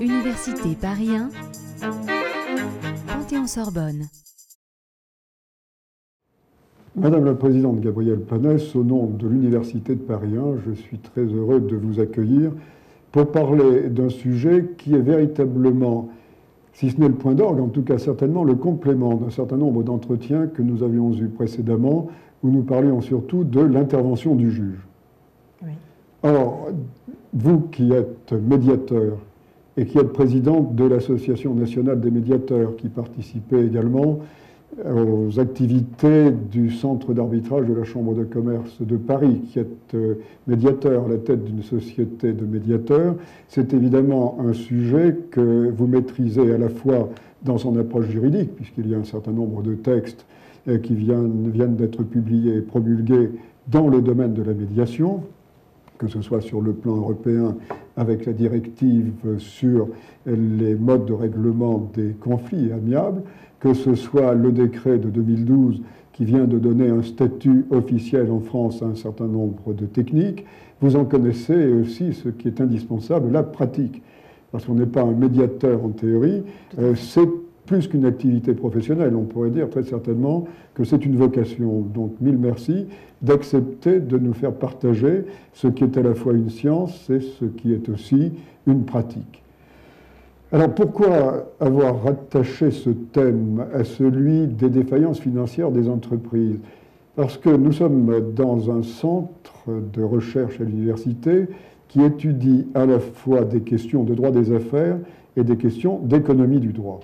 Université Paris 1, Panthéon-Sorbonne. Madame la Présidente Gabrielle Panès, au nom de l'Université de Paris 1, je suis très heureux de vous accueillir pour parler d'un sujet qui est véritablement, si ce n'est le point d'orgue, en tout cas certainement le complément d'un certain nombre d'entretiens que nous avions eus précédemment, où nous parlions surtout de l'intervention du juge. Or, vous qui êtes médiateur et qui êtes présidente de l'Association nationale des médiateurs, qui participait également aux activités du centre d'arbitrage de la Chambre de commerce de Paris, qui est euh, médiateur à la tête d'une société de médiateurs. C'est évidemment un sujet que vous maîtrisez à la fois dans son approche juridique, puisqu'il y a un certain nombre de textes euh, qui viennent d'être publiés et promulgués dans le domaine de la médiation, que ce soit sur le plan européen avec la directive sur les modes de règlement des conflits amiables, que ce soit le décret de 2012 qui vient de donner un statut officiel en France à un certain nombre de techniques, vous en connaissez aussi ce qui est indispensable, la pratique. Parce qu'on n'est pas un médiateur en théorie, euh, c'est plus qu'une activité professionnelle. On pourrait dire très certainement que c'est une vocation. Donc mille merci d'accepter de nous faire partager ce qui est à la fois une science et ce qui est aussi une pratique. Alors pourquoi avoir rattaché ce thème à celui des défaillances financières des entreprises? Parce que nous sommes dans un centre de recherche à l'université qui étudie à la fois des questions de droit des affaires et des questions d'économie du droit.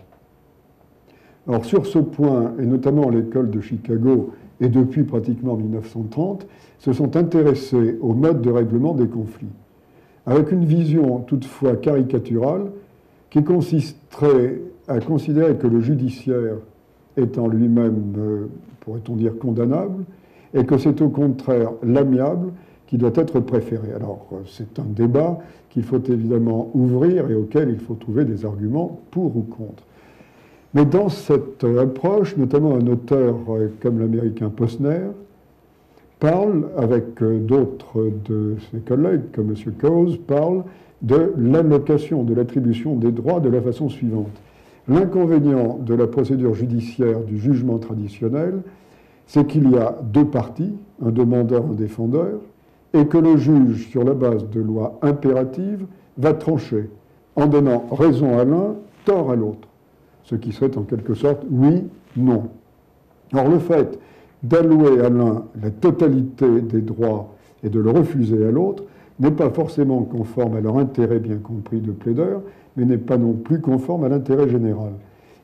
Alors sur ce point, et notamment l'école de Chicago, et depuis pratiquement 1930, se sont intéressés au mode de règlement des conflits, avec une vision toutefois caricaturale qui consisterait à considérer que le judiciaire est en lui-même, euh, pourrait-on dire, condamnable, et que c'est au contraire l'amiable qui doit être préféré. Alors euh, c'est un débat qu'il faut évidemment ouvrir et auquel il faut trouver des arguments pour ou contre. Mais dans cette approche, notamment un auteur euh, comme l'américain Posner parle, avec d'autres de ses collègues comme M. Coase, parle de l'allocation, de l'attribution des droits de la façon suivante. L'inconvénient de la procédure judiciaire du jugement traditionnel, c'est qu'il y a deux parties, un demandeur, un défendeur, et que le juge, sur la base de lois impératives, va trancher en donnant raison à l'un, tort à l'autre. Ce qui serait en quelque sorte oui, non. Or, le fait d'allouer à l'un la totalité des droits et de le refuser à l'autre n'est pas forcément conforme à leur intérêt bien compris de plaideur, mais n'est pas non plus conforme à l'intérêt général.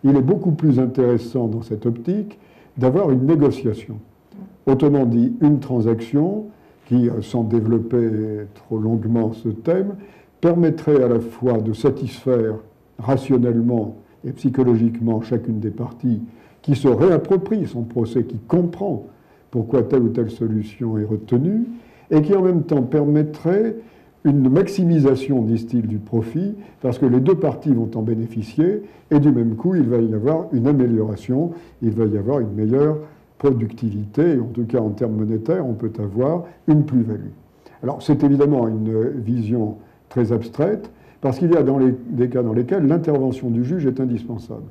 Il est beaucoup plus intéressant dans cette optique d'avoir une négociation. Autrement dit, une transaction qui, euh, sans développer trop longuement ce thème, permettrait à la fois de satisfaire rationnellement et psychologiquement chacune des parties qui se réapproprie son procès, qui comprend pourquoi telle ou telle solution est retenue, et qui en même temps permettrait une maximisation, disent-ils, du profit, parce que les deux parties vont en bénéficier, et du même coup, il va y avoir une amélioration, il va y avoir une meilleure productivité, en tout cas en termes monétaires, on peut avoir une plus-value. Alors c'est évidemment une vision très abstraite, parce qu'il y a dans les, des cas dans lesquels l'intervention du juge est indispensable.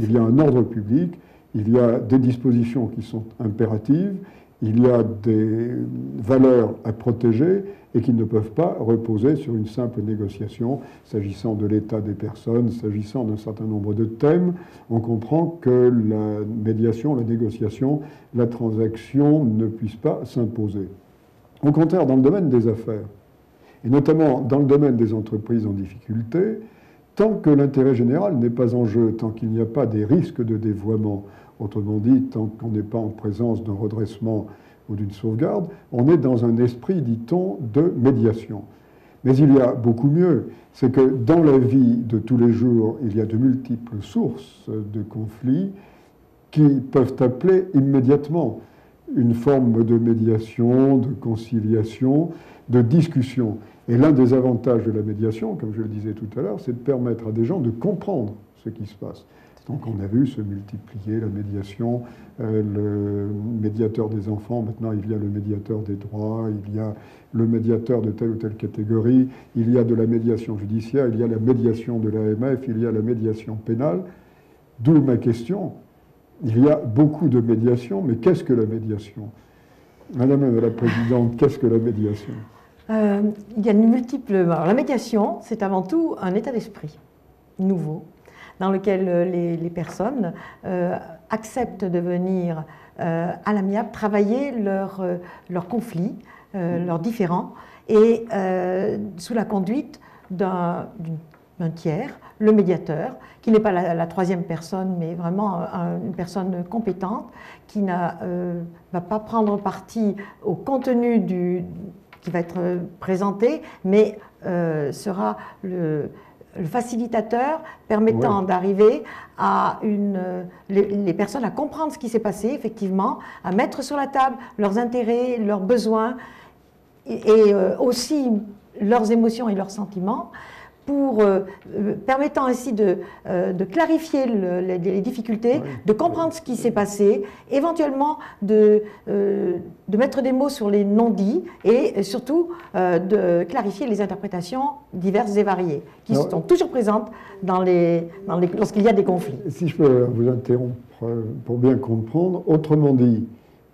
Il y a un ordre public, il y a des dispositions qui sont impératives, il y a des valeurs à protéger et qui ne peuvent pas reposer sur une simple négociation s'agissant de l'état des personnes, s'agissant d'un certain nombre de thèmes. On comprend que la médiation, la négociation, la transaction ne puissent pas s'imposer. Au contraire, dans le domaine des affaires, et notamment dans le domaine des entreprises en difficulté, tant que l'intérêt général n'est pas en jeu, tant qu'il n'y a pas des risques de dévoiement, Autrement dit, tant qu'on n'est pas en présence d'un redressement ou d'une sauvegarde, on est dans un esprit, dit-on, de médiation. Mais il y a beaucoup mieux, c'est que dans la vie de tous les jours, il y a de multiples sources de conflits qui peuvent appeler immédiatement une forme de médiation, de conciliation, de discussion. Et l'un des avantages de la médiation, comme je le disais tout à l'heure, c'est de permettre à des gens de comprendre ce qui se passe. Donc on a vu se multiplier la médiation, euh, le médiateur des enfants, maintenant il y a le médiateur des droits, il y a le médiateur de telle ou telle catégorie, il y a de la médiation judiciaire, il y a la médiation de l'AMF, il y a la médiation pénale. D'où ma question. Il y a beaucoup de médiation, mais qu'est-ce que la médiation? Madame la Présidente, qu'est-ce que la médiation? Euh, Il y a une multiple. Alors, la médiation, c'est avant tout un état d'esprit nouveau dans lequel euh, les, personnes euh, acceptent de venir à l'amiable travailler leurs leur conflits, leurs différends, et sous la conduite d'un tiers, le médiateur, qui n'est pas la, troisième personne, mais vraiment une personne compétente, qui ne va pas prendre parti au contenu du, qui va être présenté, mais sera le, le facilitateur permettant d'arriver à une, les, personnes à comprendre ce qui s'est passé, effectivement, à mettre sur la table leurs intérêts, leurs besoins et, euh, aussi leurs émotions et leurs sentiments, pour, euh, euh, permettant ainsi de, euh, de clarifier les, difficultés, de comprendre ce qui s'est passé, éventuellement de, de mettre des mots sur les non-dits et surtout de clarifier les interprétations diverses et variées, qui sont toujours présentes dans les, dans les, lorsqu'il y a des conflits. Si je peux vous interrompre pour bien comprendre, autrement dit,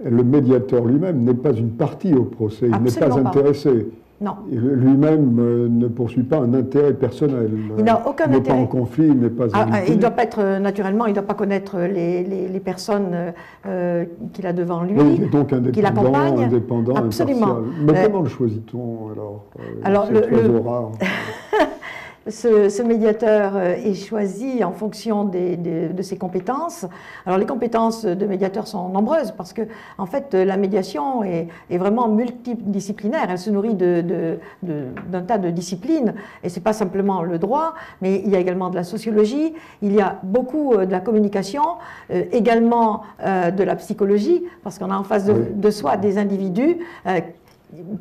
le médiateur lui-même n'est pas une partie au procès, il n'est pas intéressé. Non. Lui-même euh, ne poursuit pas un intérêt personnel. Il n'a aucun il n'est pas en conflit, il n'est pas. Ah, ah, il ne doit pas être, euh, naturellement, il ne doit pas connaître les, les, personnes euh, qu'il a devant lui. il est donc indépendant, indépendant Absolument. Mais comment le choisit-on alors Alors, le, le... rare. ce, médiateur euh, est choisi en fonction de ses compétences. Alors les compétences de médiateur sont nombreuses parce que en fait la médiation est, vraiment multidisciplinaire. Elle se nourrit d'un tas de disciplines et c'est pas simplement le droit, mais il y a également de la sociologie, il y a beaucoup euh, de la communication, euh, également de la psychologie parce qu'on a en face de, soi des individus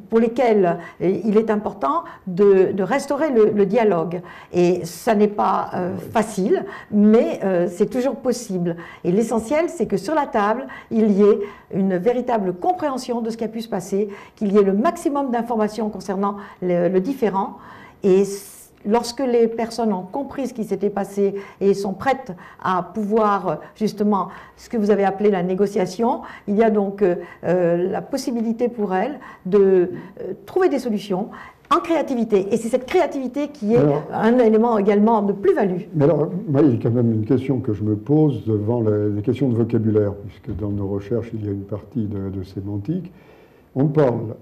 pour lesquels il est important de, restaurer le, dialogue. Et ça n'est pas euh, facile, mais euh, c'est toujours possible. Et l'essentiel, c'est que sur la table, il y ait une véritable compréhension de ce qui a pu se passer, qu'il y ait le maximum d'informations concernant le, le différent. Et lorsque les personnes ont compris ce qui s'était passé et sont prêtes à pouvoir justement ce que vous avez appelé la négociation, il y a donc euh, euh, la possibilité pour elles de euh, trouver des solutions en créativité. Et c'est cette créativité qui est un élément également de plus-value. Mais alors, moi, il y a quand même une question que je me pose devant les, questions de vocabulaire, puisque dans nos recherches, il y a une partie de sémantique. On parle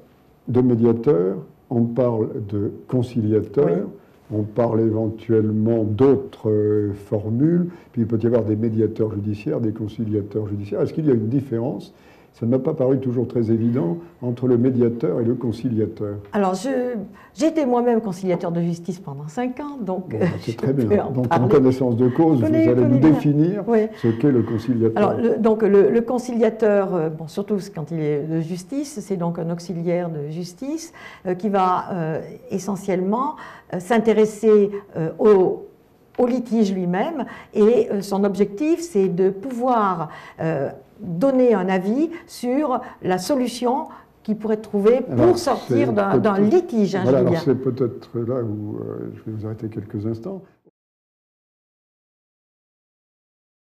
de médiateur, on parle de conciliateur. On parle éventuellement d'autres euh, formules, puis il peut y avoir des médiateurs judiciaires, des conciliateurs judiciaires. Est-ce qu'il y a une différence ça ne m'a pas paru toujours très évident entre le médiateur et le conciliateur. Alors, j'ai été moi-même conciliateur de justice pendant cinq ans, donc. Bah, c'est très bien. Donc, en connaissance de cause, vous allez nous définir ce qu'est le conciliateur. Alors, le, donc, le, conciliateur, euh, bon, surtout quand il est de justice, c'est donc un auxiliaire de justice euh, qui va euh, essentiellement s'intéresser au au litige lui-même et son objectif c'est de pouvoir donner un avis sur la solution qui pourrait trouver pour sortir d'un litige. Hein, voilà, c'est peut-être là où euh, je vais vous arrêter quelques instants.